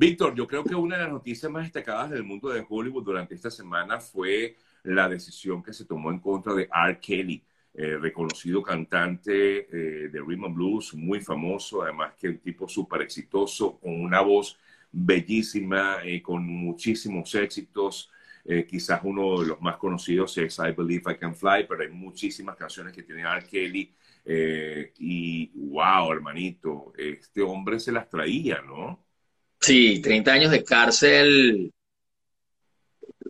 Víctor, yo creo que una de las noticias más destacadas del mundo de Hollywood durante esta semana fue la decisión que se tomó en contra de R. Kelly, eh, reconocido cantante eh, de rhythm and blues, muy famoso, además que un tipo súper exitoso, con una voz bellísima, eh, con muchísimos éxitos. quizás uno de los más conocidos es I Believe I Can Fly, pero hay muchísimas canciones que tiene R. Kelly. y wow, hermanito, este hombre se las traía, ¿no? Sí, 30 años de cárcel,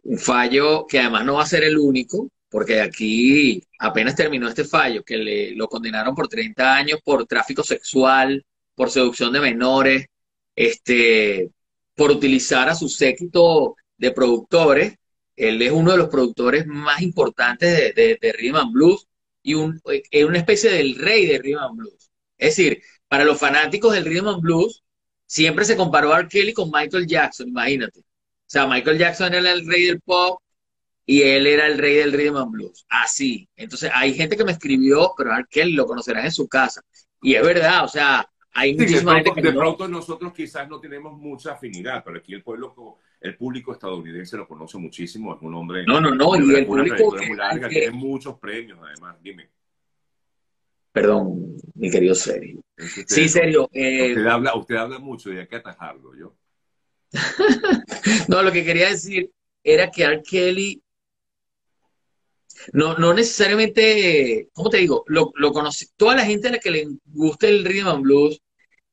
un fallo que además no va a ser el único, porque aquí apenas terminó este fallo, que le, lo condenaron por 30 años por tráfico sexual, por seducción de menores, este, por utilizar a su séquito de productores. Él es uno de los productores más importantes de, de, Rhythm and Blues y un, es una especie del rey de Rhythm and Blues. Es decir, para los fanáticos del Rhythm and Blues, siempre se comparó a R. Kelly con Michael Jackson, imagínate. O sea, Michael Jackson era el rey del pop, y él era el rey del rhythm and blues. Así. Entonces, hay gente que me escribió, pero él lo conocerán en su casa. Y es verdad, o sea, hay muchísima gente que De pronto nosotros quizás no tenemos mucha afinidad, pero aquí el pueblo, el público estadounidense lo conoce muchísimo, es un hombre... No, no, no, y el público... Muy larga, tiene muchos premios además, dime. Perdón, mi querido Sergio. sí, Sergio. Eh, usted, habla, usted habla mucho y hay que atajarlo, yo. no, lo que quería decir era que R. Kelly no, no necesariamente, ¿cómo te digo? Lo, lo conoce, toda la gente a la que le gusta el rhythm and blues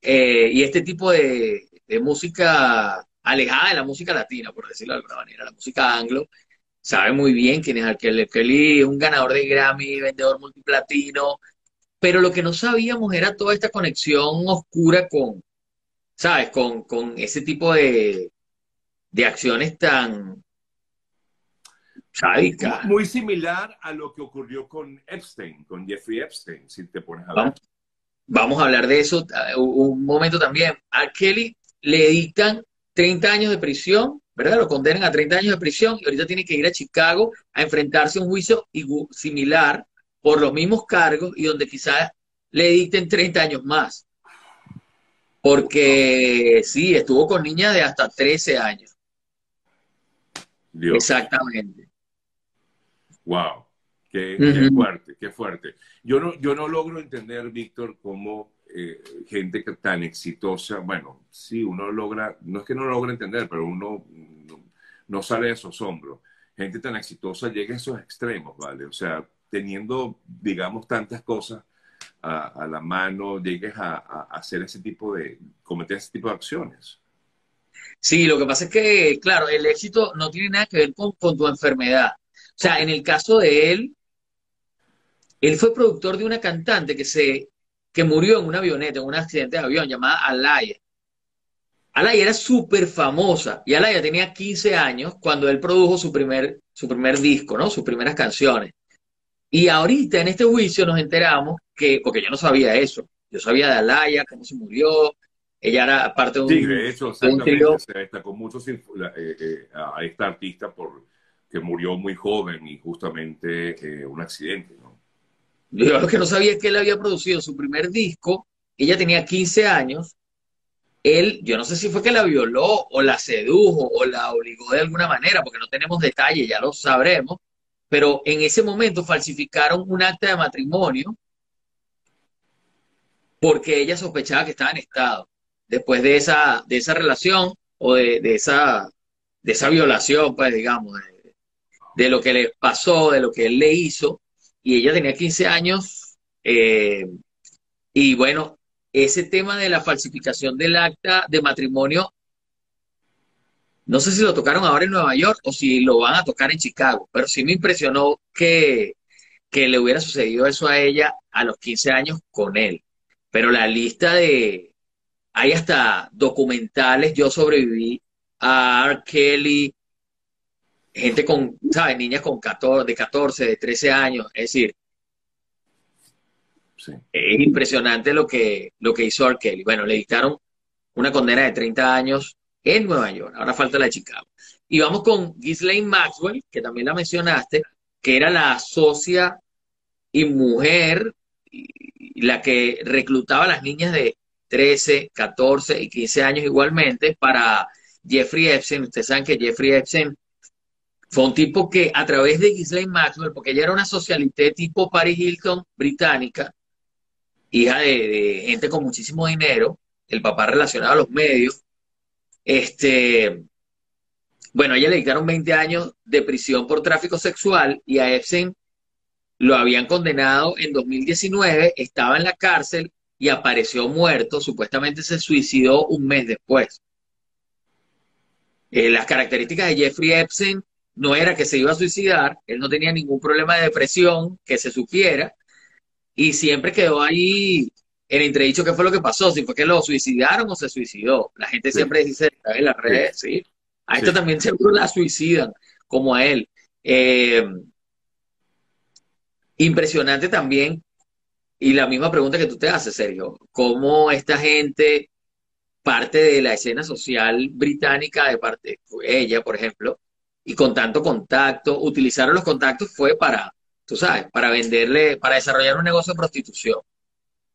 eh, y este tipo de, música alejada de la música latina, por decirlo de alguna manera, la música anglo, sabe muy bien quién es Kelly. Kelly es un ganador de Grammy, vendedor multiplatino, pero lo que no sabíamos era toda esta conexión oscura con, ¿sabes? Con, con ese tipo de, de acciones tan, muy similar a lo que ocurrió con Epstein, con Jeffrey Epstein, si te pones a ver. Vamos, a hablar de eso uh, un momento también. A Kelly le dictan 30 años de prisión, ¿verdad? Lo condenan a 30 años de prisión y ahorita tiene que ir a Chicago a enfrentarse a un juicio similar por los mismos cargos y donde quizás le dicten 30 años más. Porque sí, estuvo con niñas de hasta 13 años. Exactamente. Wow, qué, fuerte, qué fuerte. Yo no, yo no logro entender, Víctor, cómo eh, gente tan exitosa, bueno, sí, uno logra, no es que no logra entender, pero uno no, sale de esos hombros. Gente tan exitosa llega a esos extremos, ¿vale? O sea, teniendo, digamos, tantas cosas a, la mano, llegues a, hacer ese tipo de, cometer ese tipo de acciones. Sí, lo que pasa es que, claro, el éxito no tiene nada que ver con tu enfermedad. O sea, en el caso de él, él fue productor de una cantante que se que murió en una avioneta, en un accidente de avión, llamada Alaya. Alaya era súper famosa y Alaya tenía 15 años cuando él produjo su primer, su primer disco, ¿no? Sus primeras canciones. Y ahorita en este juicio nos enteramos que, porque yo no sabía eso, yo sabía de Alaya, cómo se murió, ella era parte de un... Sí, de hecho, exactamente, se destacó mucho eh, eh, a esta artista por que murió muy joven y justamente eh, un accidente, ¿no? Yo lo que no sabía es que él había producido su primer disco, ella tenía 15 años, él, yo no sé si fue que la violó o la sedujo o la obligó de alguna manera, porque no tenemos detalles, ya lo sabremos, pero en ese momento falsificaron un acta de matrimonio porque ella sospechaba que estaba en estado. Después de esa, de esa relación o de, esa, de esa violación, pues digamos, de lo que le pasó, de lo que él le hizo, y ella tenía 15 años, eh, y bueno, ese tema de la falsificación del acta de matrimonio, no sé si lo tocaron ahora en Nueva York o si lo van a tocar en Chicago, pero sí me impresionó que, que le hubiera sucedido eso a ella a los 15 años con él. Pero la lista de, hay hasta documentales, yo sobreviví a R. Kelly, gente con, ¿sabes? Niñas con 14, de 14, de 13 años. Es decir, es impresionante lo que, lo que hizo R. Kelly. Bueno, le dictaron una condena de 30 años en Nueva York. Ahora falta la de Chicago. Y vamos con Ghislaine Maxwell, que también la mencionaste, que era la socia y mujer, la que reclutaba a las niñas de 13, 14 y 15 años igualmente para Jeffrey Epstein. Ustedes saben que Jeffrey Epstein fue un tipo que a través de Ghislaine Maxwell, porque ella era una socialité tipo Paris Hilton británica, hija de, gente con muchísimo dinero, el papá relacionado a los medios, este, bueno, a ella le dictaron 20 años de prisión por tráfico sexual y a Epstein lo habían condenado en 2019, estaba en la cárcel y apareció muerto, supuestamente se suicidó un mes después. Eh, las características de Jeffrey Epstein no era que se iba a suicidar, él no tenía ningún problema de depresión que se supiera, y siempre quedó ahí en entredicho qué fue lo que pasó, si fue que lo suicidaron o se suicidó. La gente siempre dice en las redes, sí. A esto también seguro la suicidan, como a él. Eh, impresionante también, y la misma pregunta que tú te haces, Sergio, cómo esta gente, parte de la escena social británica, de parte, ella, por ejemplo, y con tanto contacto, utilizaron los contactos fue para, tú sabes, para venderle, para desarrollar un negocio de prostitución.